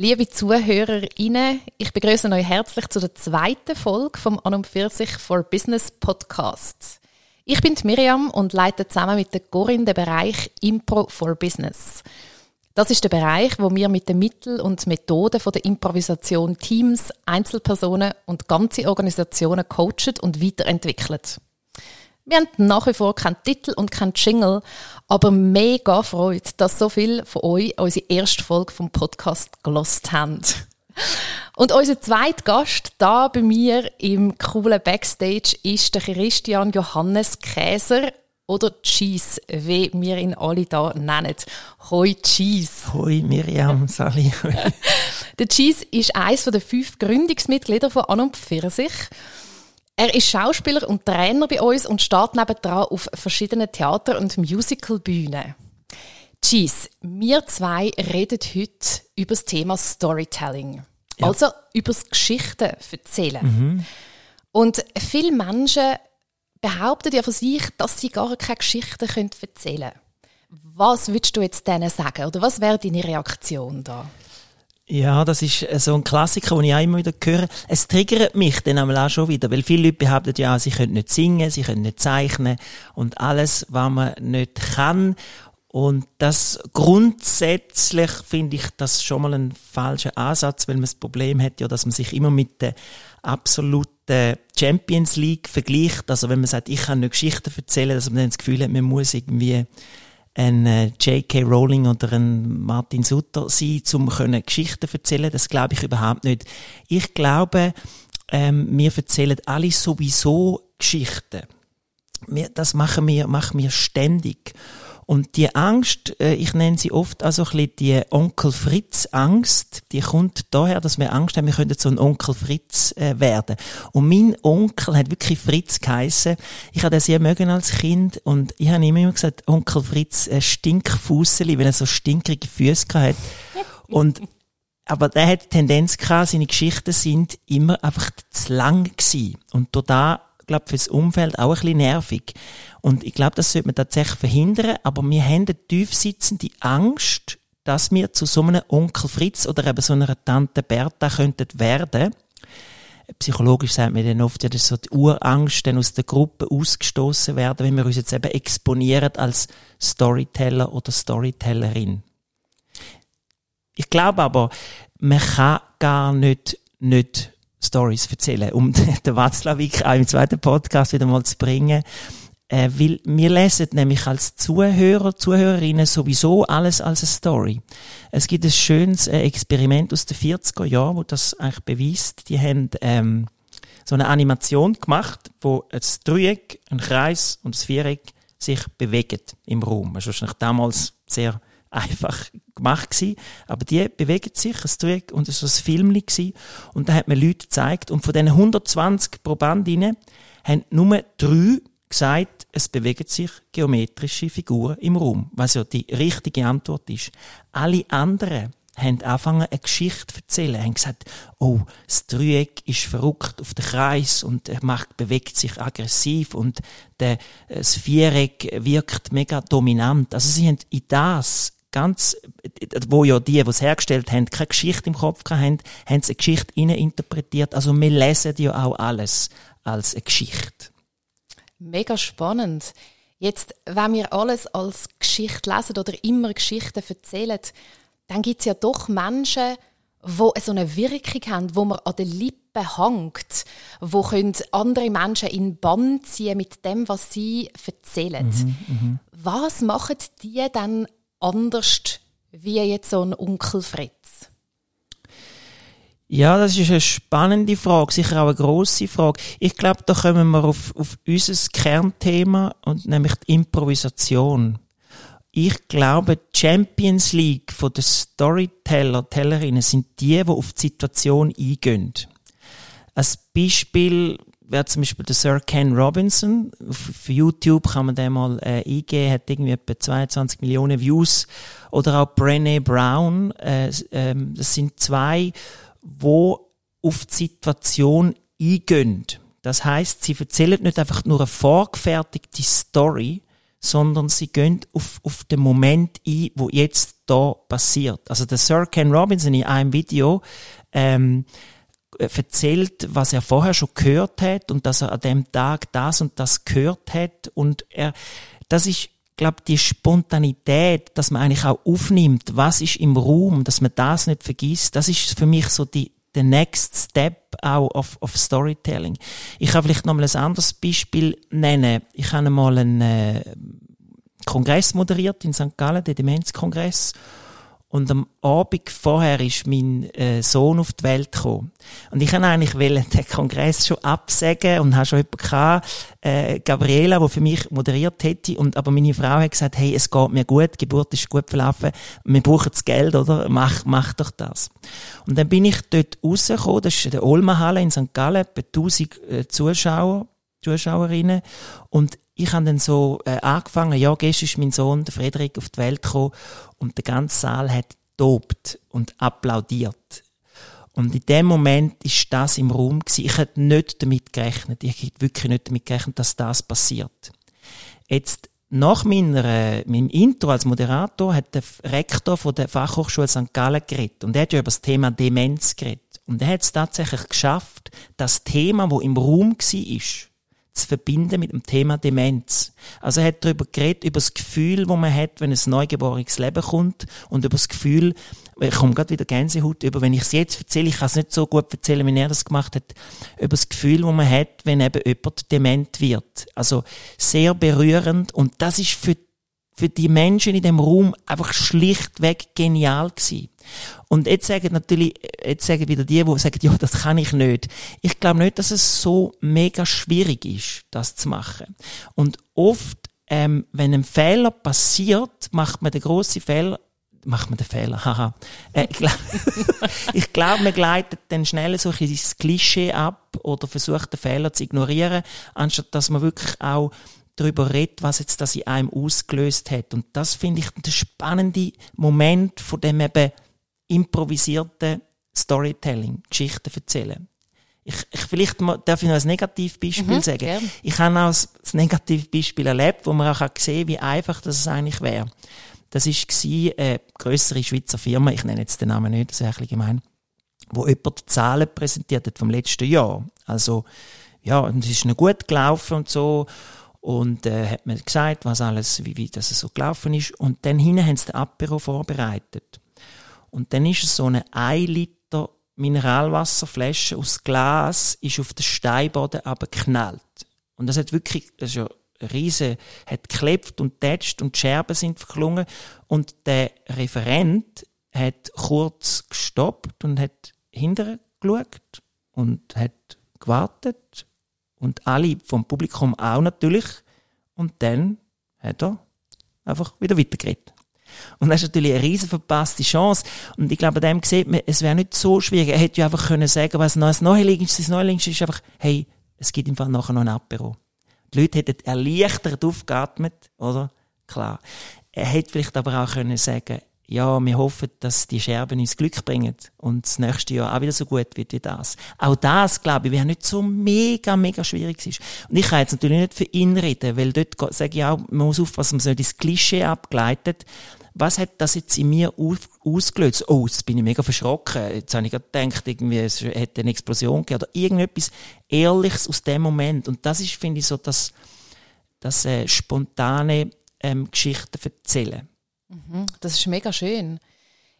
Liebe ZuhörerInnen, ich begrüße euch herzlich zu der zweiten Folge vom An und für sich for Business Podcast. Ich bin Miriam und leite zusammen mit der Corinne den Bereich Impro for Business. Das ist der Bereich, wo wir mit den Mitteln und Methoden von der Improvisation Teams, Einzelpersonen und ganze Organisationen coachen und weiterentwickeln. Wir haben nach wie vor keinen Titel und keinen Jingle, aber mega Freude, dass so viele von euch unsere erste Folge vom Podcast gelost haben. Und unser zweiter Gast da bei mir im coolen Backstage ist der Christian Johannes Käser oder Cheese, wie wir ihn alle da nennen. Hoi Cheese. Hoi Miriam, Sally. der Cheese ist eines der fünf Gründungsmitglieder von An und Pfirsich. Er ist Schauspieler und Trainer bei uns und steht nebendran auf verschiedenen Theater- und Musicalbühnen. Cheese, wir zwei reden heute über das Thema Storytelling. Ja. Also über das Geschichten erzählen. Mhm. Und viele Menschen behaupten ja von sich, dass sie gar keine Geschichten erzählen können. Was würdest du jetzt denen sagen? Oder was wäre deine Reaktion da? Ja, das ist äh, so ein Klassiker, den ich auch immer wieder höre. Es triggert mich dann auch schon wieder, weil viele Leute behaupten ja, sie können nicht singen, sie können nicht zeichnen und alles, was man nicht kann. Und das grundsätzlich finde ich das schon mal ein falscher Ansatz, weil man das Problem hat ja, dass man sich immer mit der absoluten Champions League vergleicht. Also wenn man sagt, ich kann nicht Geschichten erzählen, dass man dann das Gefühl hat, man muss irgendwie ein äh, J.K. Rowling oder ein Martin Sutter sein, um Geschichten erzählen. Das glaube ich überhaupt nicht. Ich glaube, ähm, wir erzählen alle sowieso Geschichten. Wir, das machen wir, machen wir ständig. Und die Angst, äh, ich nenne sie oft also ein bisschen die Onkel Fritz Angst, die kommt daher, dass wir Angst haben, wir könnten so ein Onkel Fritz äh, werden. Und mein Onkel hat wirklich Fritz geheissen. Ich habe das sehr mögen als Kind und ich habe immer gesagt, Onkel Fritz, äh, Stinkfusseli, wenn er so stinkrige Füße hat. Und aber der hat die Tendenz gehabt, seine Geschichten sind immer einfach zu lang gewesen. Und da glaube fürs Umfeld auch ein bisschen nervig. Und ich glaube, das sollte man tatsächlich verhindern, aber wir haben eine tiefsitzende Angst, dass wir zu so einem Onkel Fritz oder eben so einer Tante Bertha könnten werden. Psychologisch sagt man dann oft, ja, das ist so die Urangst, dann aus der Gruppe ausgestoßen werden, wenn wir uns jetzt eben exponieren als Storyteller oder Storytellerin. Ich glaube aber, man kann gar nicht, nicht Stories erzählen, um den Watzlawick auch im zweiten Podcast wieder mal zu bringen. Äh, weil wir lesen nämlich als Zuhörer, Zuhörerinnen sowieso alles als eine Story. Es gibt ein schönes äh, Experiment aus den 40er Jahren, wo das eigentlich beweist. Die haben ähm, so eine Animation gemacht, wo ein Dreieck, ein Kreis und ein Viereck sich bewegen im Raum. Das war wahrscheinlich damals sehr einfach gemacht gewesen. Aber die bewegen sich, ein Dreieck, und es war ein Film gewesen. Und da hat man Leute gezeigt. Und von diesen 120 Probandinnen haben nur drei gesagt, es bewegen sich geometrische Figuren im Raum. Was ja die richtige Antwort ist. Alle anderen haben angefangen, eine Geschichte zu erzählen, haben gesagt, oh, das Dreieck ist verrückt auf den Kreis und er macht, bewegt sich aggressiv und der, das Viereck wirkt mega dominant. Also sie haben in das ganz, wo ja die, die es hergestellt haben, keine Geschichte im Kopf haben, haben sie eine Geschichte interpretiert. Also wir lesen ja auch alles als eine Geschichte. Mega spannend. Jetzt, wenn wir alles als Geschichte lesen oder immer Geschichten erzählen, dann gibt es ja doch Menschen, die so eine Wirkung haben, wo man an den Lippen hängt, wo können andere Menschen in Bann ziehen mit dem, was sie erzählen. Mhm, mhm. was machen die dann anders wie jetzt so ein Onkel Fritz? Ja, das ist eine spannende Frage, sicher auch eine grosse Frage. Ich glaube, da kommen wir auf, auf unser Kernthema und nämlich die Improvisation. Ich glaube, die Champions League von den Storyteller, Tellerinnen sind die, die auf die Situation eingehen. Als Beispiel wäre zum Beispiel der Sir Ken Robinson. Auf YouTube kann man den mal äh, eingeben, hat irgendwie etwa 22 Millionen Views. Oder auch Brené Brown. Äh, äh, das sind zwei, wo auf die Situation eingehen. Das heißt, sie erzählen nicht einfach nur eine vorgefertigte Story, sondern sie gehen auf, auf den Moment ein, wo jetzt da passiert. Also der Sir Ken Robinson in einem Video ähm, erzählt, was er vorher schon gehört hat und dass er an dem Tag das und das gehört hat und er, das ist glaube die Spontanität, dass man eigentlich auch aufnimmt, was ist im Raum, dass man das nicht vergisst, das ist für mich so die der Next Step auch auf, auf Storytelling. Ich kann vielleicht noch mal ein anderes Beispiel nennen. Ich habe mal einen äh, Kongress moderiert in St. Gallen, den Demenzkongress. Und am Abend vorher ist mein äh, Sohn auf die Welt gekommen. Und ich wollte eigentlich den Kongress schon absagen und habe schon jemanden gehabt, äh, Gabriela, die für mich moderiert hätte. Und, aber meine Frau hat gesagt, hey, es geht mir gut, die Geburt ist gut verlaufen, wir brauchen das Geld, oder? Mach, mach doch das. Und dann bin ich dort rausgekommen, das ist in der Olma in St. Gallen, etwa 1000 äh, Zuschauer, Zuschauerinnen. Und ich habe dann so äh, angefangen, ja, gestern ist mein Sohn, der Frederik, auf die Welt gekommen und der ganze Saal hat tobt und applaudiert. Und in dem Moment ist das im Raum gewesen. Ich hätte nicht damit gerechnet. Ich hätte wirklich nicht damit gerechnet, dass das passiert. Jetzt, nach meiner, äh, meinem Intro als Moderator hat der Rektor von der Fachhochschule St. Gallen geredet. Und er hat ja über das Thema Demenz geredet. Und er hat es tatsächlich geschafft, das Thema, wo im Raum war, zu verbinden mit dem Thema Demenz. Also er hat darüber geredet, über das Gefühl, wo man hat, wenn ein neugeborenes Leben kommt und über das Gefühl, ich komme gerade wieder Gänsehaut über, wenn ich es jetzt erzähle, ich kann es nicht so gut erzählen, wie er das gemacht hat, über das Gefühl, wo man hat, wenn eben jemand dement wird. Also sehr berührend und das ist für für die Menschen in dem Raum einfach schlichtweg genial gewesen. Und jetzt sagen natürlich, jetzt sagen wieder die, die sagen, ja, das kann ich nicht. Ich glaube nicht, dass es so mega schwierig ist, das zu machen. Und oft, ähm, wenn ein Fehler passiert, macht man den grossen Fehler, macht man den Fehler, haha. Äh, ich glaube, glaub, man gleitet dann schnell so ein Klischee ab oder versucht den Fehler zu ignorieren, anstatt dass man wirklich auch darüber redet, was jetzt das in einem ausgelöst hat. Und das finde ich der spannende Moment von dem eben improvisierten Storytelling, Geschichten erzählen. Ich, ich, vielleicht darf ich noch ein Negativbeispiel mhm, sagen. Gern. Ich habe auch ein Negativbeispiel erlebt, wo man auch gesehen hat, wie einfach das eigentlich wäre. Das war eine größere Schweizer Firma, ich nenne jetzt den Namen nicht, das ist ein bisschen gemein, wo jemand die Zahlen präsentiert hat vom letzten Jahr. Also, ja, es ist noch gut gelaufen und so. Und äh, hat mir gesagt, was alles, wie, wie das so gelaufen ist. Und dann hinten haben sie den Apero vorbereitet. Und dann ist so eine 1 Liter Mineralwasserflasche aus Glas ist auf den Steinboden abgeknallt. Und das hat wirklich, das ist ja riese, hat geklebt und tätscht und die Scherben sind verklungen. Und der Referent hat kurz gestoppt und hat hinterher geschaut und hat gewartet und alle vom Publikum auch natürlich. Und dann hat er einfach wieder weitergeredet. Und das ist natürlich eine riesen verpasste Chance. Und ich glaube, dem sieht man, es wäre nicht so schwierig. Er hätte ja einfach können sagen, was das Neuliegste, das Neuliegste ist einfach, hey, es gibt im Fall nachher noch ein Apero. Die Leute hätten erleichtert aufgeatmet, oder? Klar. Er hätte vielleicht aber auch können sagen, ja, wir hoffen, dass die Scherben uns Glück bringen und das nächste Jahr auch wieder so gut wird wie das. Auch das, glaube ich, wäre nicht so mega, mega schwierig ist. Und ich kann jetzt natürlich nicht für ihn reden, weil dort sage ich auch, man muss aufpassen, man so das Klischee abgleitet. Was hat das jetzt in mir ausgelöst? Oh, jetzt bin ich mega verschrocken. Jetzt habe ich gedacht, irgendwie, es hätte eine Explosion gegeben oder irgendetwas Ehrliches aus dem Moment. Und das ist, finde ich, so das, das äh, spontane ähm, Geschichten erzählen. Mhm, das ist mega schön.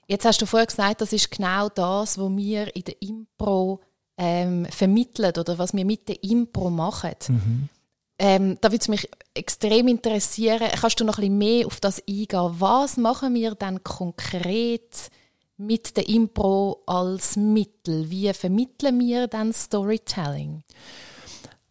Jetzt hast du vorher gesagt, das ist genau das, was wir in der Impro ähm, vermitteln oder was wir mit der Impro machen. Mhm. Ähm, da würde es mich extrem interessieren. Kannst du noch ein bisschen mehr auf das eingehen? Was machen wir dann konkret mit der Impro als Mittel? Wie vermitteln wir dann Storytelling?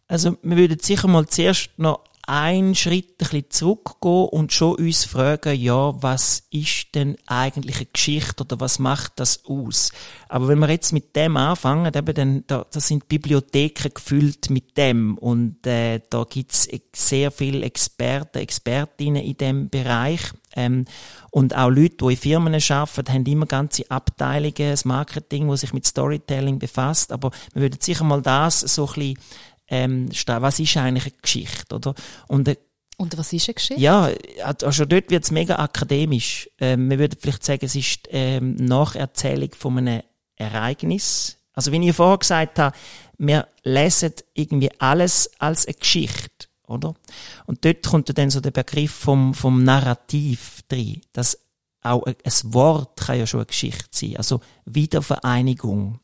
Also wir würden sicher mal zuerst noch einen Schritt ein bisschen zurückgehen und schon uns fragen, ja, was ist denn eigentlich eine Geschichte oder was macht das aus? Aber wenn wir jetzt mit dem anfangen, eben dann, da, da sind Bibliotheken gefüllt mit dem und äh, da gibt's sehr viele Experten, Expertinnen in dem Bereich. Ähm, und auch Leute, die in Firmen arbeiten, haben immer ganze Abteilungen, das Marketing, das sich mit Storytelling befasst. Aber wir würden sicher mal das so ein bisschen ähm, was ist eigentlich eine Geschichte, oder? Und eine Und was ist eine Geschichte? Ja, also dort wird es mega akademisch. Ähm, wir würden vielleicht sagen, es ist ähm, Nacherzählung von einem Ereignis. Also wie ich vorher gesagt habe, wir lesen irgendwie alles als eine Geschichte, oder? Und dort kommt dann so der Begriff vom, vom Narrativ drin, dass auch ein Wort kann ja schon eine Geschichte sein. Also Wiedervereinigung.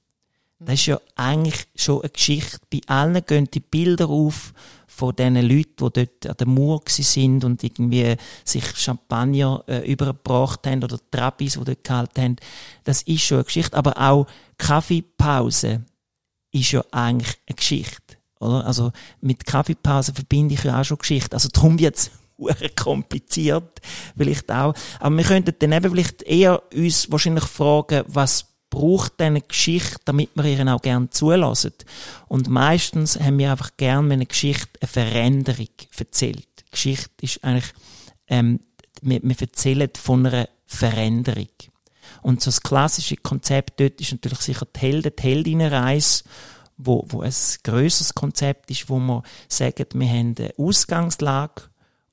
Das ist ja eigentlich schon eine Geschichte. Bei allen gehen die Bilder auf von diesen Leuten, die dort an der Mauer sind und irgendwie sich Champagner äh, übergebracht haben oder Trabis, die dort gehalten haben. Das ist schon eine Geschichte. Aber auch Kaffeepause ist ja eigentlich eine Geschichte. Oder? Also mit Kaffeepause verbinde ich ja auch schon Geschichte. Also darum jetzt kompliziert vielleicht auch. Aber wir könnten dann eben vielleicht eher uns wahrscheinlich fragen, was braucht eine Geschichte, damit wir ihren auch gerne zulassen. Und meistens haben wir einfach gern, wenn eine Geschichte eine Veränderung erzählt. Geschichte ist eigentlich, ähm, wir, wir erzählen von einer Veränderung. Und so das klassische Konzept dort ist natürlich sicher die Helden, die Heldinnenreise, wo, wo ein grösseres Konzept ist, wo man sagt, wir haben eine Ausgangslage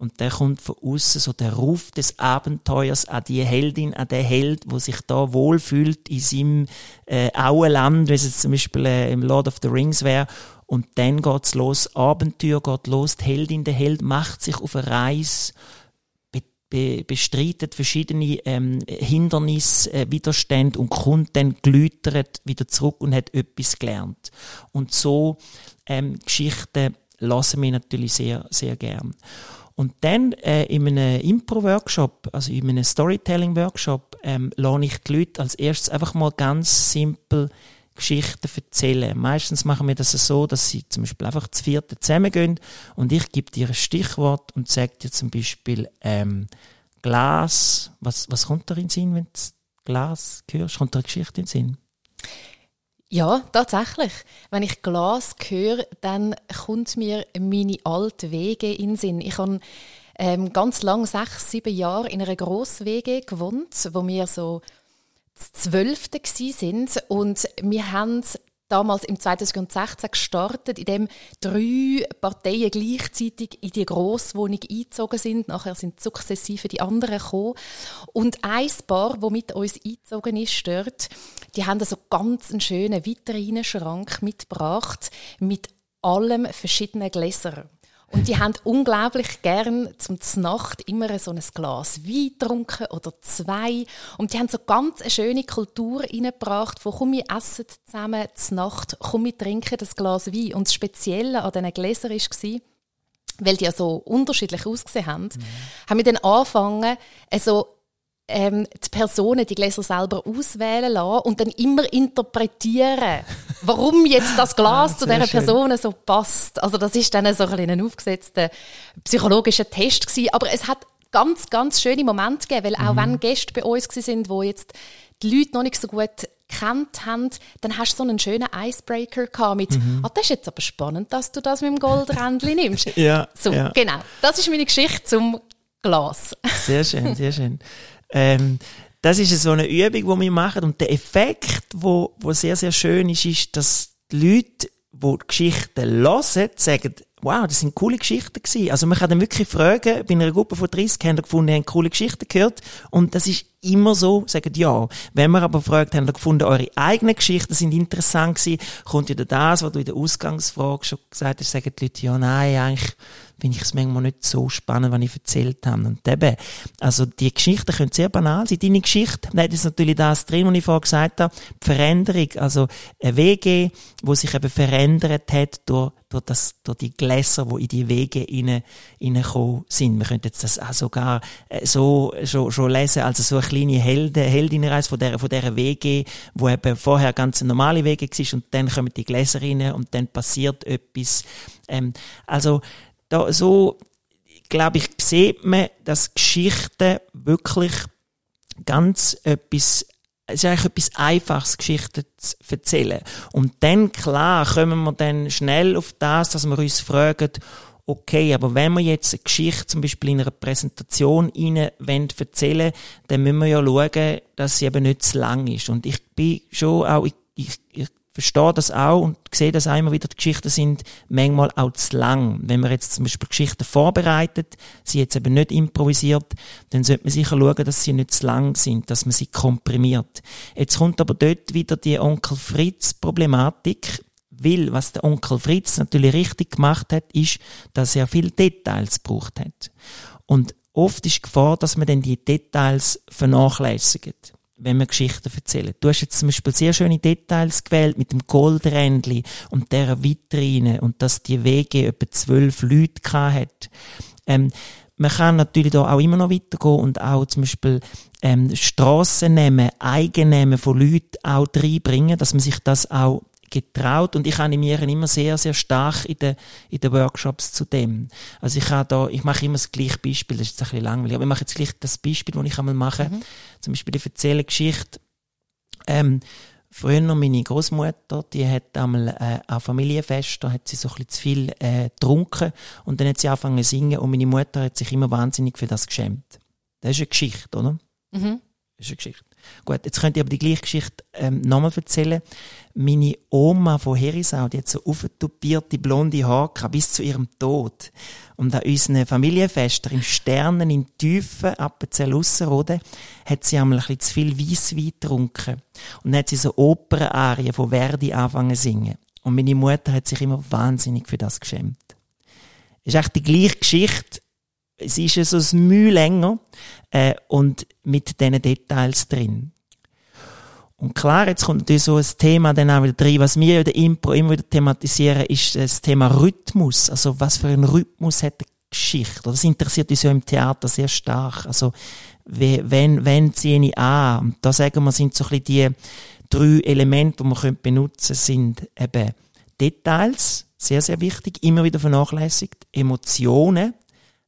und der kommt von außen so der Ruf des Abenteuers an die Heldin, an den Held, wo sich da wohlfühlt in seinem äh, Auenland, wie es jetzt zum Beispiel äh, im Lord of the Rings wäre. Und dann geht's los, Abenteuer geht los, die Heldin, der Held macht sich auf eine Reise, be be bestreitet verschiedene ähm, Hindernisse, äh, Widerstände und kommt dann geläutert wieder zurück und hat etwas gelernt. Und so ähm, Geschichten lassen wir natürlich sehr, sehr gern. Und dann äh, in einem Impro-Workshop, also in einem Storytelling-Workshop, ähm, lerne ich die Leute als erstes einfach mal ganz simpel Geschichten erzählen. Meistens machen wir das so, dass sie zum Beispiel einfach zu vierten zusammengehen und ich gebe dir ein Stichwort und sage dir zum Beispiel ähm, Glas. Was, was kommt da in den Sinn, wenn du Glas hörst? Kommt da eine Geschichte in den Sinn? Ja, tatsächlich. Wenn ich Glas höre, dann kommt mir meine alte Wege in den Sinn. Ich habe ähm, ganz lang, sechs, sieben Jahre in einer Gross-WG gewohnt, wo wir so Zwölfte sind und wir haben damals im 2016 gestartet, in dem drei Parteien gleichzeitig in die Grosswohnung eingezogen sind. Nachher sind sukzessive die anderen gekommen. Und ein Paar, das mit uns eingezogen ist, dort, die haben so ganz einen schönen Vitrine-Schrank mitgebracht mit allem verschiedenen Gläsern. Und die haben unglaublich gern zum Nacht immer so ein Glas Wein getrunken oder zwei. Und die haben so ganz eine schöne Kultur reingebracht, wo komm, wir essen zusammen zur Nacht, komm, wir trinken das Glas Wein. Und das Spezielle an diesen Gläsern war, weil die ja so unterschiedlich ausgesehen haben, mhm. haben wir dann angefangen, also ähm, die Personen die Gläser selber auswählen lassen und dann immer interpretieren, warum jetzt das Glas ah, zu dieser. Person so passt. Also das ist dann so ein, ein aufgesetzter psychologischer Test gewesen. Aber es hat ganz, ganz schöne Momente gegeben, weil auch mhm. wenn Gäste bei uns sind, wo jetzt die Leute noch nicht so gut kennt haben, dann hast du so einen schönen Icebreaker gehabt mit, mhm. ah, das ist jetzt aber spannend, dass du das mit dem Goldrändchen nimmst. ja, so, ja. genau. Das ist meine Geschichte zum Glas. Sehr schön, sehr schön. Ähm, das ist so eine Übung, die wir machen. Und der Effekt, wo, wo sehr, sehr schön ist, ist, dass die Leute, die, die Geschichten hören, sagen, wow, das sind coole Geschichten gewesen. Also man kann dann wirklich fragen, bei einer Gruppe von 30 haben wir gefunden, haben coole Geschichten gehört. Und das ist immer so, sagen ja. Wenn wir aber fragt, haben wir gefunden, eure eigenen Geschichten sind interessant gewesen, kommt wieder das, was du in der Ausgangsfrage schon gesagt hast, sagen die Leute, ja, nein, eigentlich finde ich es manchmal nicht so spannend, was ich erzählt habe. Und eben, also die Geschichten können sehr banal sein. Deine Geschichte, da ist natürlich das drin, was ich vorher gesagt habe, die Veränderung, also eine WG, wo sich eben verändert hat durch, durch, das, durch die Gläser, die in die Wege reingekommen sind. Wir könnten jetzt das auch sogar äh, so schon, schon lesen, also so eine kleine Helden, Heldinnenreise von dieser, von dieser WG, wo eben vorher ganz normale Wege war und dann kommen die Gläser rein und dann passiert etwas. Ähm, also da, so, glaube ich, sieht man, dass Geschichten wirklich ganz etwas es ist eigentlich etwas Einfaches, Geschichten zu erzählen. Und dann, klar, kommen wir dann schnell auf das, dass wir uns fragen, okay, aber wenn wir jetzt eine Geschichte zum Beispiel in einer Präsentation Ihnen erzählen dann müssen wir ja schauen, dass sie eben nicht zu lang ist. Und ich bin schon auch, ich, ich, ich verstehe das auch und sehe das einmal wieder, die Geschichten sind manchmal auch zu lang. Wenn man jetzt zum Beispiel Geschichten vorbereitet, sie jetzt eben nicht improvisiert, dann sollte man sicher schauen, dass sie nicht zu lang sind, dass man sie komprimiert. Jetzt kommt aber dort wieder die Onkel Fritz Problematik, weil was der Onkel Fritz natürlich richtig gemacht hat, ist, dass er viele Details gebraucht hat. Und oft ist die Gefahr, dass man dann die Details vernachlässigt wenn wir Geschichten erzählen. Du hast jetzt zum Beispiel sehr schöne Details gewählt mit dem Goldrändli und der Vitrine und dass die Wege etwa zwölf Leute hat. Ähm, man kann natürlich da auch immer noch weitergehen und auch zum Beispiel ähm, Strassennamen, Eigennamen von Leuten auch reinbringen, dass man sich das auch getraut und ich animiere immer sehr, sehr stark in den, in den Workshops zu dem. Also ich habe da, ich mache immer das gleiche Beispiel, das ist jetzt ein bisschen langweilig, aber ich mache jetzt gleich das Beispiel, das ich einmal mache. Mhm. Zum Beispiel, ich erzähle Geschichte, ähm, Früher meine Großmutter, die hat einmal äh, an Familienfest, da hat sie so ein bisschen zu viel äh, getrunken und dann hat sie angefangen zu singen und meine Mutter hat sich immer wahnsinnig für das geschämt. Das ist eine Geschichte, oder? Mhm. Das ist eine Geschichte. Gut, jetzt könnt ihr aber die gleiche Geschichte ähm, nochmal erzählen. Meine Oma von Herisau, die hat so aufgetupierte blonde Haare bis zu ihrem Tod. Und an unseren Familienfesten im Sternen in Tiefen, Appenzell Ausserrhoden, hat sie einmal ein bisschen zu viel Weisswein getrunken. Und dann hat sie so Opernarien von Verdi angefangen zu singen. Und meine Mutter hat sich immer wahnsinnig für das geschämt. Es ist echt die gleiche Geschichte, es ist so ein Mühe länger äh, und mit diesen Details drin. Und klar, jetzt kommt natürlich so ein Thema dann auch wieder rein. Was wir in der Impro immer wieder thematisieren, ist das Thema Rhythmus. Also, was für einen Rhythmus hat die Geschichte? Das interessiert uns ja im Theater sehr stark. Also, wenn, wenn ziehe ich an? Und da sagen wir, sind so ein bisschen die drei Elemente, die man benutzen sind eben Details, sehr, sehr wichtig, immer wieder vernachlässigt, Emotionen,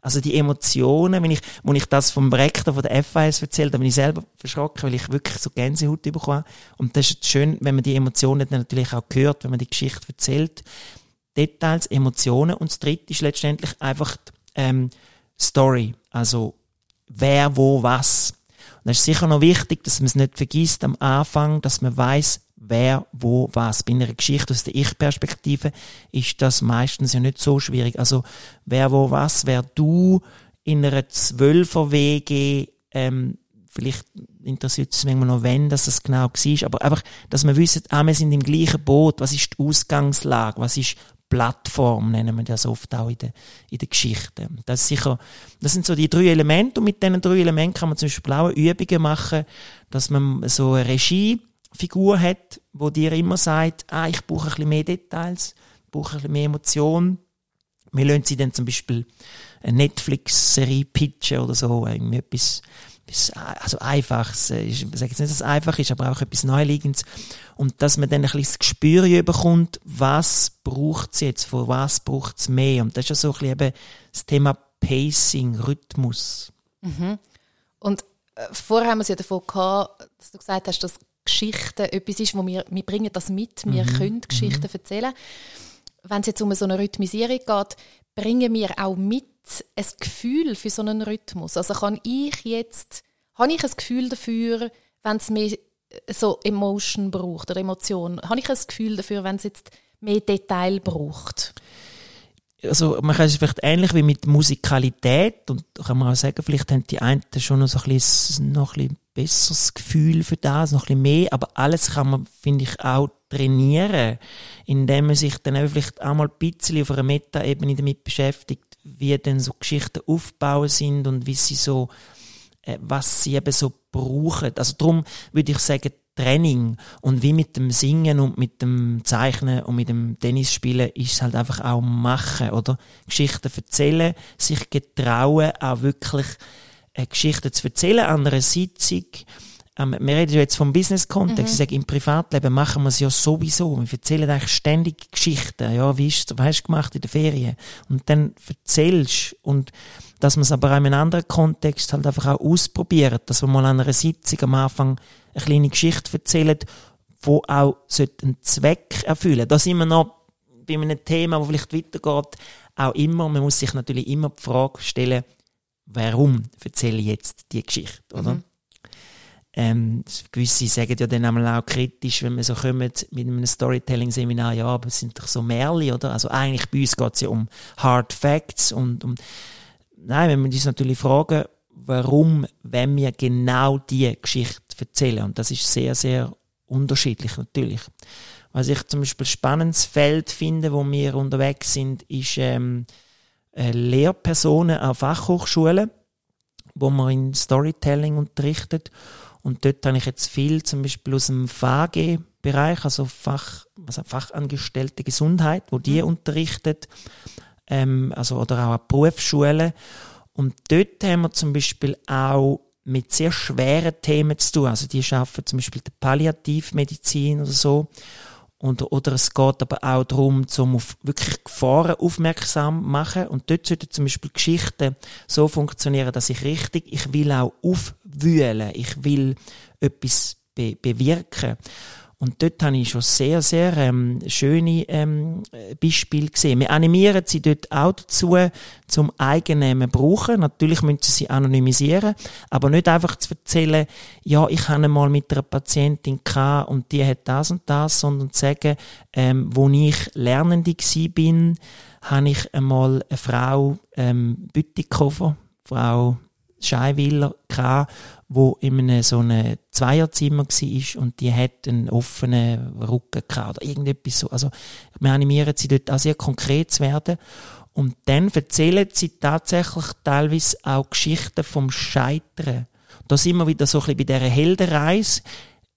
also die Emotionen, wenn ich, wenn ich das vom Rektor von der FAS erzählt, da bin ich selber verschrocken, weil ich wirklich so Gänsehaut bekomme. Und das ist schön, wenn man die Emotionen dann natürlich auch hört, wenn man die Geschichte erzählt. Details, Emotionen. Und das dritte ist letztendlich einfach die, ähm, Story. Also wer, wo, was. Und das ist sicher noch wichtig, dass man es nicht vergisst am Anfang, dass man weiß, wer, wo, was. Bei einer Geschichte aus der Ich-Perspektive ist das meistens ja nicht so schwierig. Also, wer, wo, was, wer du in einer Zwölfer-WG, ähm, vielleicht interessiert es manchmal noch, wenn das es genau war, aber einfach, dass wir wissen, ah, wir sind im gleichen Boot, was ist die Ausgangslage, was ist Plattform, nennen wir das oft auch in der, in der Geschichte. Das ist sicher, das sind so die drei Elemente und mit diesen drei Elementen kann man zum Beispiel auch Übungen machen, dass man so eine Regie Figur hat, wo dir immer sagt, ah, ich brauche ein bisschen mehr Details, brauche ein bisschen mehr Emotion. Wir lassen sie dann zum Beispiel eine Netflix-Serie pitchen oder so, irgendwie etwas, also einfaches, ich sage jetzt nicht, dass es einfach ist, aber auch etwas Neuliegendes. Und dass man dann ein bisschen das Gespür bekommt, was braucht es jetzt, von was braucht es mehr. Und das ist ja so ein bisschen eben das Thema Pacing, Rhythmus. Mhm. Und äh, vorher haben wir es ja davon gehabt, dass du gesagt hast, dass Geschichten etwas ist, wo wir, wir bringen das mit, wir mhm. können Geschichten mhm. erzählen. Wenn es jetzt um so eine Rhythmisierung geht, bringen wir auch mit ein Gefühl für so einen Rhythmus. Also kann ich jetzt, habe ich ein Gefühl dafür, wenn es mehr so Emotion braucht oder Emotion, habe ich ein Gefühl dafür, wenn es jetzt mehr Detail braucht? also man kann es vielleicht ähnlich wie mit Musikalität und kann man auch sagen, vielleicht haben die einen schon noch so ein bisschen, noch ein bisschen besseres Gefühl für das, noch ein bisschen mehr, aber alles kann man, finde ich, auch trainieren, indem man sich dann vielleicht einmal ein bisschen auf einer Meta-Ebene damit beschäftigt, wie denn so Geschichten aufbauen sind und wie sie so, äh, was sie eben so brauchen. Also darum würde ich sagen, Training. Und wie mit dem Singen und mit dem Zeichnen und mit dem Tennisspielen ist es halt einfach auch machen, oder? Geschichten erzählen, sich getrauen, auch wirklich äh, Geschichten zu erzählen an einer Sitzung. Ähm, wir reden jetzt vom Business-Kontext. Mhm. Ich sage, im Privatleben machen wir es ja sowieso. Wir erzählen eigentlich ständig Geschichten. Ja, wie ist, was hast du gemacht in der Ferien? Und dann erzählst und dass man es aber auch in einem anderen Kontext halt einfach auch ausprobiert, dass man mal an einer Sitzung am Anfang eine kleine Geschichte erzählt, wo auch einen Zweck erfüllen Da sind wir noch bei einem Thema, das vielleicht weitergeht, auch immer, man muss sich natürlich immer die Frage stellen, warum erzähle ich jetzt die Geschichte, oder? Mhm. ähm, gewisse sagen ja dann einmal auch kritisch, wenn wir so kommen mit einem Storytelling-Seminar, ja, aber es sind doch so Märchen, oder? Also eigentlich bei uns geht es ja um Hard Facts und um, nein, wenn wir uns natürlich fragen, warum, wenn wir genau die Geschichte erzählen. Und das ist sehr, sehr unterschiedlich natürlich. Was ich zum Beispiel spannendes Feld finde, wo wir unterwegs sind, ist ähm, äh, Lehrpersonen an Fachhochschulen, wo man in Storytelling unterrichtet. Und dort habe ich jetzt viel zum Beispiel aus dem FAG-Bereich, also Fach, also Fachangestellte Gesundheit, wo die mhm. unterrichtet, ähm, also oder auch an Berufsschulen. Und dort haben wir zum Beispiel auch mit sehr schweren Themen zu tun. Also die schaffen zum Beispiel die Palliativmedizin oder so. Und, oder es geht aber auch darum, zum auf wirklich Gefahren aufmerksam machen. Und dort sollten zum Beispiel Geschichten so funktionieren, dass ich richtig, ich will auch aufwühlen, ich will etwas be bewirken. Und dort habe ich schon sehr, sehr ähm, schöne ähm, Beispiele gesehen. Wir animieren sie dort auch dazu, zum eigenen brauchen. Natürlich müssen sie sie anonymisieren, aber nicht einfach zu erzählen, ja, ich habe mal mit einer Patientin und die hat das und das, sondern zu sagen, ähm, wo ich Lernende bin, habe ich einmal eine Frau ähm, Bütikofer, Frau Scheiwiller gehabt, wo in einem so einem Zweierzimmer war und die hat einen offenen Rücken oder irgendetwas so. Also wir animieren sie dort auch sehr konkret zu werden und dann erzählen sie tatsächlich teilweise auch Geschichten vom Scheitern. Da sind wir wieder so ein bisschen bei dieser Heldenreise,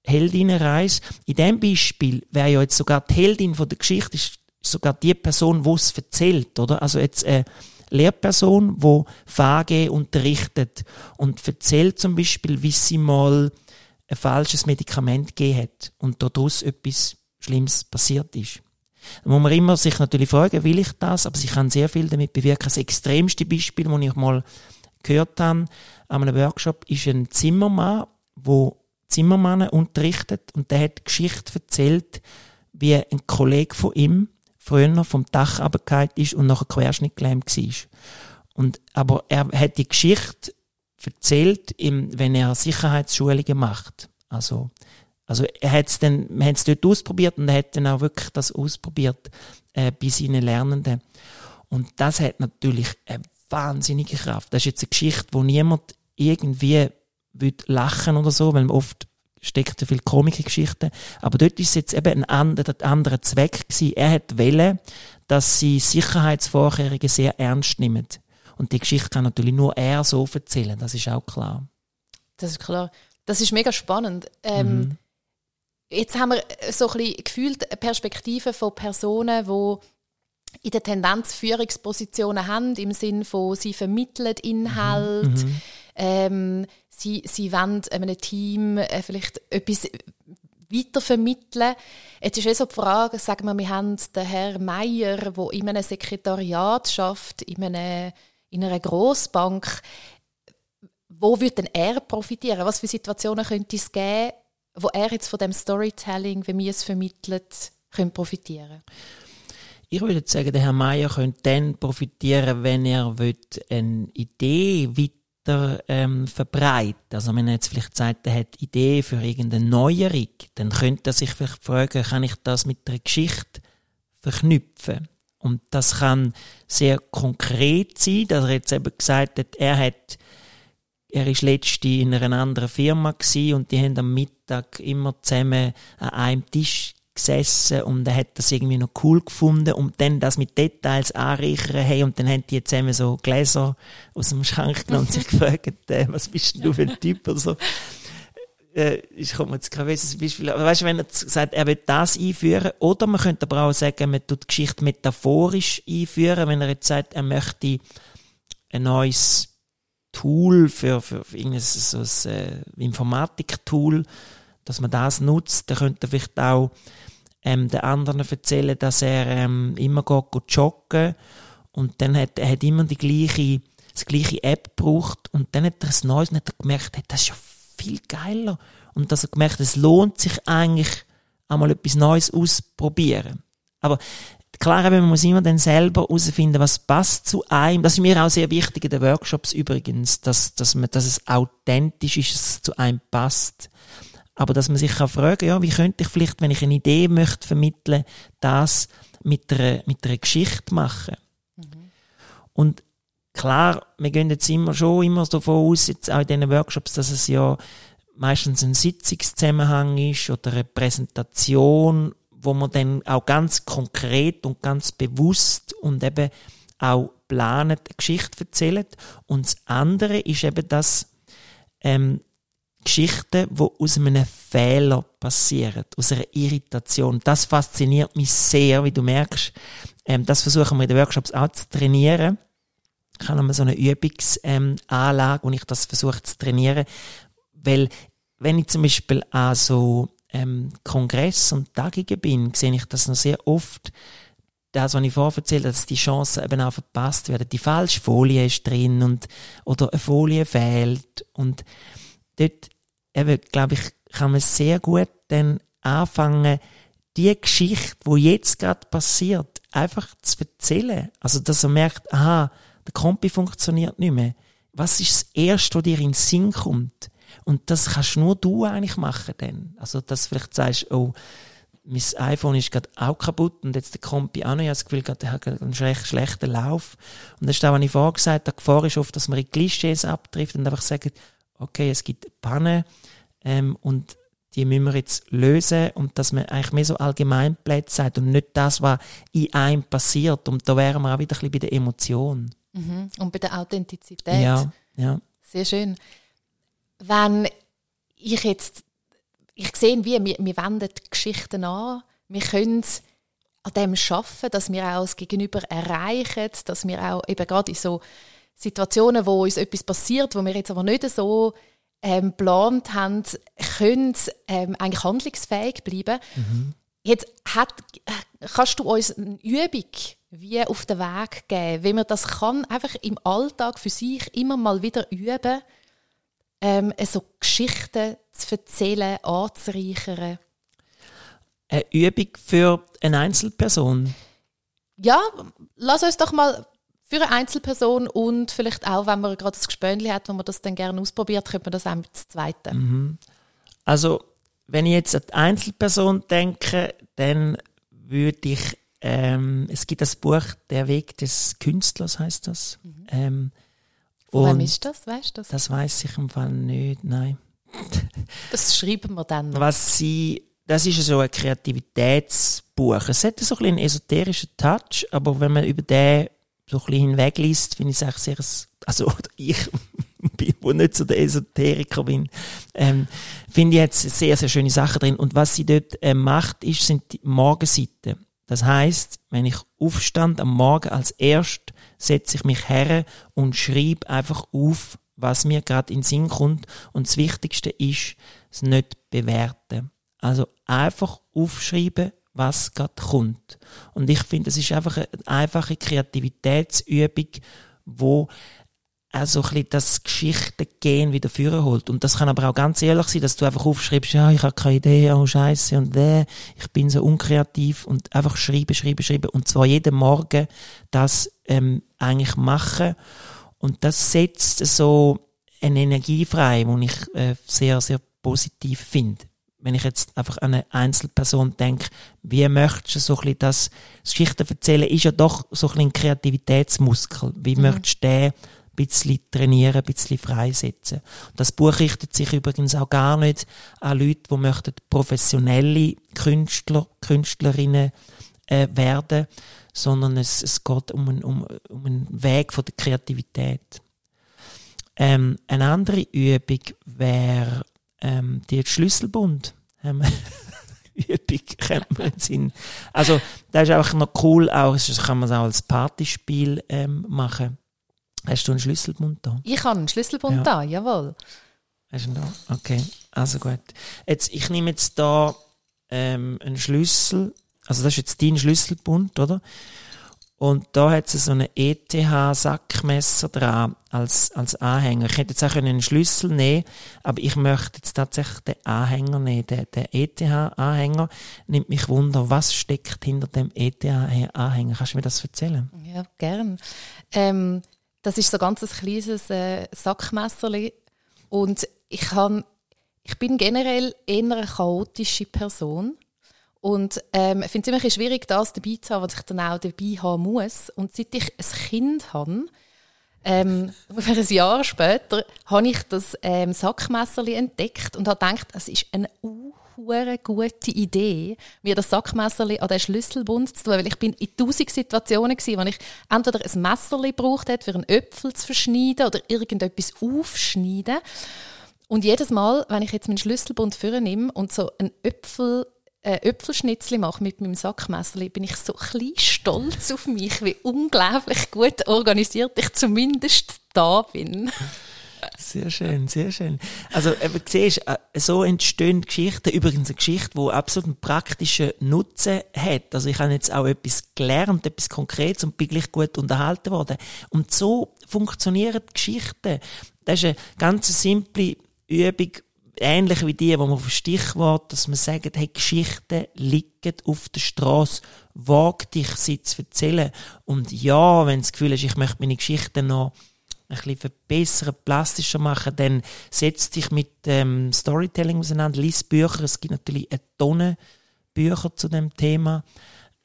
Heldinnenreise. In diesem Beispiel wäre ja jetzt sogar die Heldin von der Geschichte ist sogar die Person, die es erzählt, oder? Also jetzt äh, Lehrperson, wo VG unterrichtet und erzählt zum Beispiel, wie sie mal ein falsches Medikament gegeben hat und daraus etwas Schlimmes passiert ist. Da muss man immer sich natürlich fragen, will ich das? Aber sie kann sehr viel damit bewirken. Das extremste Beispiel, das ich mal gehört habe an einem Workshop, ist ein Zimmermann, wo Zimmermann unterrichtet und der hat Geschichte erzählt, wie ein Kollege von ihm früher vom Dach runtergefallen ist und nachher querschnittgelähmt war. Und, aber er hat die Geschichte erzählt, im, wenn er Sicherheitsschulungen macht. Also, also er hat es dann, wir haben es dort ausprobiert und er hat dann auch wirklich das ausprobiert äh, bei seinen Lernenden. Und das hat natürlich eine wahnsinnige Kraft. Das ist jetzt eine Geschichte, wo niemand irgendwie lachen oder so, weil man oft steckt ja viel Komik in Geschichten. Aber dort ist jetzt eben ein anderer, anderer Zweck gewesen. Er hat wählen, dass sie Sicherheitsvorkehrungen sehr ernst nehmen. Und die Geschichte kann natürlich nur er so erzählen. Das ist auch klar. Das ist klar. Das ist mega spannend. Ähm, mhm. Jetzt haben wir so ein bisschen gefühlt Perspektiven von Personen, die in der Tendenz Führungspositionen haben, im Sinne von, sie vermitteln Inhalt, mhm. Ähm, sie, sie wollen einem Team äh, vielleicht etwas weitervermitteln. Jetzt ist eh so die Frage, sagen wir, wir haben den Herrn Meier, der in einem Sekretariat schafft, in, in einer Grossbank. Wo würde denn er profitieren? Was für Situationen könnte es geben, wo er jetzt von dem Storytelling, wie wir es vermittelt, könnte profitieren? Ich würde sagen, der Herr Meier könnte dann profitieren, wenn er eine Idee weiter ähm, verbreitet. Also wenn er jetzt vielleicht sagt, er hat Idee für irgendeine Neuerung, dann könnte er sich vielleicht fragen, kann ich das mit der Geschichte verknüpfen? Und das kann sehr konkret sein, dass er jetzt eben gesagt hat, er hat er ist letzte in einer anderen Firma und die haben am Mittag immer zusammen an einem Tisch gesessen und er hat das irgendwie noch cool gefunden und dann das mit Details anreichern hey, und dann haben die zusammen so Gläser aus dem Schrank genommen und sich gefragt, äh, was bist du für ein Typ oder so. Äh, ich komme jetzt kein besseres Beispiel, aber weißt du, wenn er sagt, er will das einführen, oder man könnte aber auch sagen, man tut die Geschichte metaphorisch einführen, wenn er jetzt sagt, er möchte ein neues Tool für, für, für irgendein so ein äh, Informatik-Tool, dass man das nutzt, dann könnte er vielleicht auch ähm, den anderen erzählen, dass er ähm, immer geht, geht joggen und dann hat er hat immer die gleiche, die gleiche App gebraucht und dann hat er ein neues und hat er gemerkt, hey, das ist ja viel geiler und dass er gemerkt, es lohnt sich eigentlich einmal etwas Neues ausprobieren. Aber klar, man muss immer dann selber herausfinden, was passt zu einem. Das ist mir auch sehr wichtig in den Workshops übrigens, dass, dass, man, dass es authentisch ist, dass es zu einem passt. Aber dass man sich kann fragen, ja, wie könnte ich vielleicht, wenn ich eine Idee möchte vermitteln, das mit einer, mit einer Geschichte machen. Mhm. Und klar, wir gehen jetzt immer schon immer davon aus, jetzt auch in diesen Workshops, dass es ja meistens ein Sitzungszusammenhang ist oder eine Präsentation, wo man dann auch ganz konkret und ganz bewusst und eben auch planet eine Geschichte erzählt. Und das andere ist eben das, ähm, Geschichten, die aus einem Fehler passieren, aus einer Irritation. Das fasziniert mich sehr, wie du merkst. Ähm, das versuchen wir in den Workshops auch zu trainieren. Ich habe so eine Übungsanlage, ähm, wo ich das versuche zu trainieren. Weil, wenn ich zum Beispiel an so ähm, Kongress und Tagungen bin, sehe ich das noch sehr oft, das, was ich vorher erzählt dass die Chancen eben auch verpasst werden. Die falsche Folie ist drin und, oder eine Folie fehlt. Und dort, eben, glaube ich, kann man sehr gut dann anfangen, die Geschichte, wo jetzt gerade passiert, einfach zu erzählen. Also, dass er merkt, aha, der Kompi funktioniert nicht mehr. Was ist das Erste, was dir in den Sinn kommt? Und das kannst nur du eigentlich machen dann. Also, dass du vielleicht sagst, oh, mein iPhone ist gerade auch kaputt und jetzt der Kompi auch noch. Ich habe das Gefühl, der hat einen schlecht, schlechten Lauf. Und das ist auch, was ich vorher gesagt habe, die Gefahr ist oft, dass man in Klischees abtrifft und einfach sagt, okay, es gibt Pannen ähm, und die müssen wir jetzt lösen und dass man eigentlich mehr so Allgemeinplätze sagt und nicht das, was in einem passiert. Und da wären wir auch wieder ein bisschen bei der Emotion. Mhm. Und bei der Authentizität. Ja, ja. Sehr schön. Wenn ich jetzt, ich sehe, wie wir, wir wenden die Geschichten an, wir können an dem arbeiten, dass wir auch das Gegenüber erreichen, dass wir auch eben gerade in so Situationen, wo uns etwas passiert, wo wir jetzt aber nicht so ähm, geplant haben, können ähm, eigentlich handlungsfähig bleiben. Mhm. Jetzt hat, kannst du uns eine Übung wie auf den Weg geben, wie man das kann, einfach im Alltag für sich immer mal wieder üben, ähm, so Geschichten zu erzählen, anzureichern? Eine Übung für eine Einzelperson? Ja, lass uns doch mal für eine Einzelperson und vielleicht auch, wenn man gerade ein Gespönli hat, wo man das dann gerne ausprobiert, könnte man das auch mit dem zweiten. Mhm. Also, wenn ich jetzt an die Einzelperson denke, dann würde ich, ähm, es gibt das Buch Der Weg des Künstlers, heißt das. Mhm. Ähm, Von wem ist das, weißt du das? Das weiß ich im Fall nicht, nein. das schreiben wir dann noch. Was sie, das ist so ein Kreativitätsbuch. Es hat so ein einen esoterischen Touch, aber wenn man über den so ein bisschen hinwegliest, finde ich es eigentlich sehr, also ich bin, wo nicht so der Esoteriker bin, ähm, finde ich jetzt sehr, sehr schöne Sachen drin. Und was sie dort äh, macht, ist, sind die Morgenseiten. Das heißt, wenn ich aufstand am Morgen als erst, setze ich mich her und schreibe einfach auf, was mir gerade in den Sinn kommt. Und das Wichtigste ist, es nicht bewerten. Also einfach aufschreiben, was gerade kommt. Und ich finde, es ist einfach eine einfache Kreativitätsübung, wo also ein bisschen das Geschichtengehen wieder führen holt. Und das kann aber auch ganz ehrlich sein, dass du einfach aufschreibst, ja, ich habe keine Idee, oh Scheiße und äh, ich bin so unkreativ und einfach schreiben, schreiben, schreiben und zwar jeden Morgen das ähm, eigentlich machen. Und das setzt so eine Energie frei, die ich äh, sehr, sehr positiv finde wenn ich jetzt einfach an eine Einzelperson denke, wie möchtest du so ein bisschen das, das Geschichten erzählen, ist ja doch so ein bisschen ein Kreativitätsmuskel. Wie mhm. möchtest du den ein bisschen trainieren, ein bisschen freisetzen? Das Buch richtet sich übrigens auch gar nicht an Leute, die möchten professionelle Künstler, Künstlerinnen äh, werden, sondern es, es geht um, ein, um, um einen Weg von der Kreativität. Ähm, eine andere Übung wäre ähm, die Schlüsselbund. Ähm, Übung kennt man Sinn. Also, das ist einfach noch cool, auch, das kann man auch als Partyspiel ähm, machen. Hast du einen Schlüsselbund da? Ich habe einen Schlüsselbund ja. da, jawohl. Hast du ihn da? Okay, also gut. Jetzt, ich nehme jetzt da ähm, einen Schlüssel, also das ist jetzt dein Schlüsselbund, oder? Und da hat sie so ein ETH-Sackmesser dran als, als Anhänger. Ich hätte jetzt auch einen Schlüssel nehmen aber ich möchte jetzt tatsächlich den Anhänger nehmen. Der, der ETH-Anhänger nimmt mich wunder, was steckt hinter dem ETH-Anhänger? Kannst du mir das erzählen? Ja, gern. Ähm, das ist so ganz ein kleines äh, Sackmesserli und ich, kann, ich bin generell eher eine chaotische Person. Und ähm, ich finde es immer schwierig, das dabei zu haben, was ich dann auch dabei haben muss. Und seit ich ein Kind habe, ähm, ungefähr ein Jahr später, habe ich das ähm, Sackmesserli entdeckt und habe gedacht, es ist eine eine gute Idee, mir das Sackmesserli an den Schlüsselbund zu tun, weil ich bin in tausend Situationen gewesen, wo ich entweder ein Messerli braucht hätte, für einen Äpfel zu verschneiden oder irgendetwas aufschneiden. Und jedes Mal, wenn ich jetzt meinen Schlüsselbund vornehme und so einen Äpfel äh, Äpfelschnitzli mache mit meinem Sackmesserli, bin ich so ein stolz auf mich, wie unglaublich gut organisiert ich zumindest da bin. Sehr schön, sehr schön. Also, eben, siehst, äh, so entstehen Geschichten. Übrigens eine Geschichte, die absolut einen praktischen Nutzen hat. Also, ich habe jetzt auch etwas gelernt, etwas Konkretes und bin gleich gut unterhalten worden. Und so funktionieren Geschichten. Das ist eine ganz simple Übung, ähnlich wie die, wo man auf Stichwort, dass man sagt, hey, Geschichten liegen auf der Straße, wag dich, sie zu erzählen. Und ja, wenn du das Gefühl hast, ich möchte meine Geschichten noch ein bisschen verbessern, plastischer machen, dann setz dich mit ähm, Storytelling auseinander, lies Bücher, es gibt natürlich eine Tonne Bücher zu dem Thema.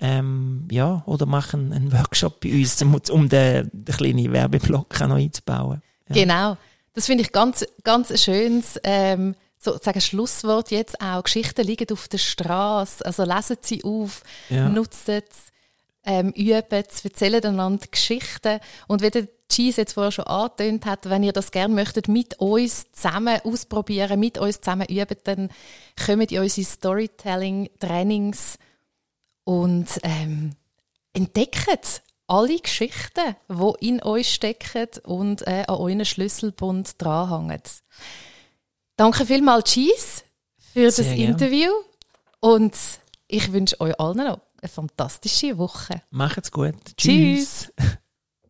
Ähm, ja, oder machen einen Workshop bei uns, um, den, den kleinen Werbeblock noch einzubauen. Ja. Genau. Das finde ich ganz, ganz schönes, ähm, sozusagen Schlusswort jetzt auch. Geschichten liegen auf der Straße. Also lesen sie auf, ja. nutzen sie, ähm, üben sie, erzählen einander Geschichten. Und wie der Cheese jetzt vorher schon angetönt hat, wenn ihr das gerne möchtet, mit uns zusammen ausprobieren, mit uns zusammen üben, dann kommt ihr unsere Storytelling-Trainings und ähm, entdeckt alle Geschichten, die in euch stecken und äh, an euren Schlüsselbund dranhängen. Danke vielmals, Cheese, für Sehr das gern. Interview. Und ich wünsche euch allen noch eine fantastische Woche. Macht's gut. Tschüss. Tschüss.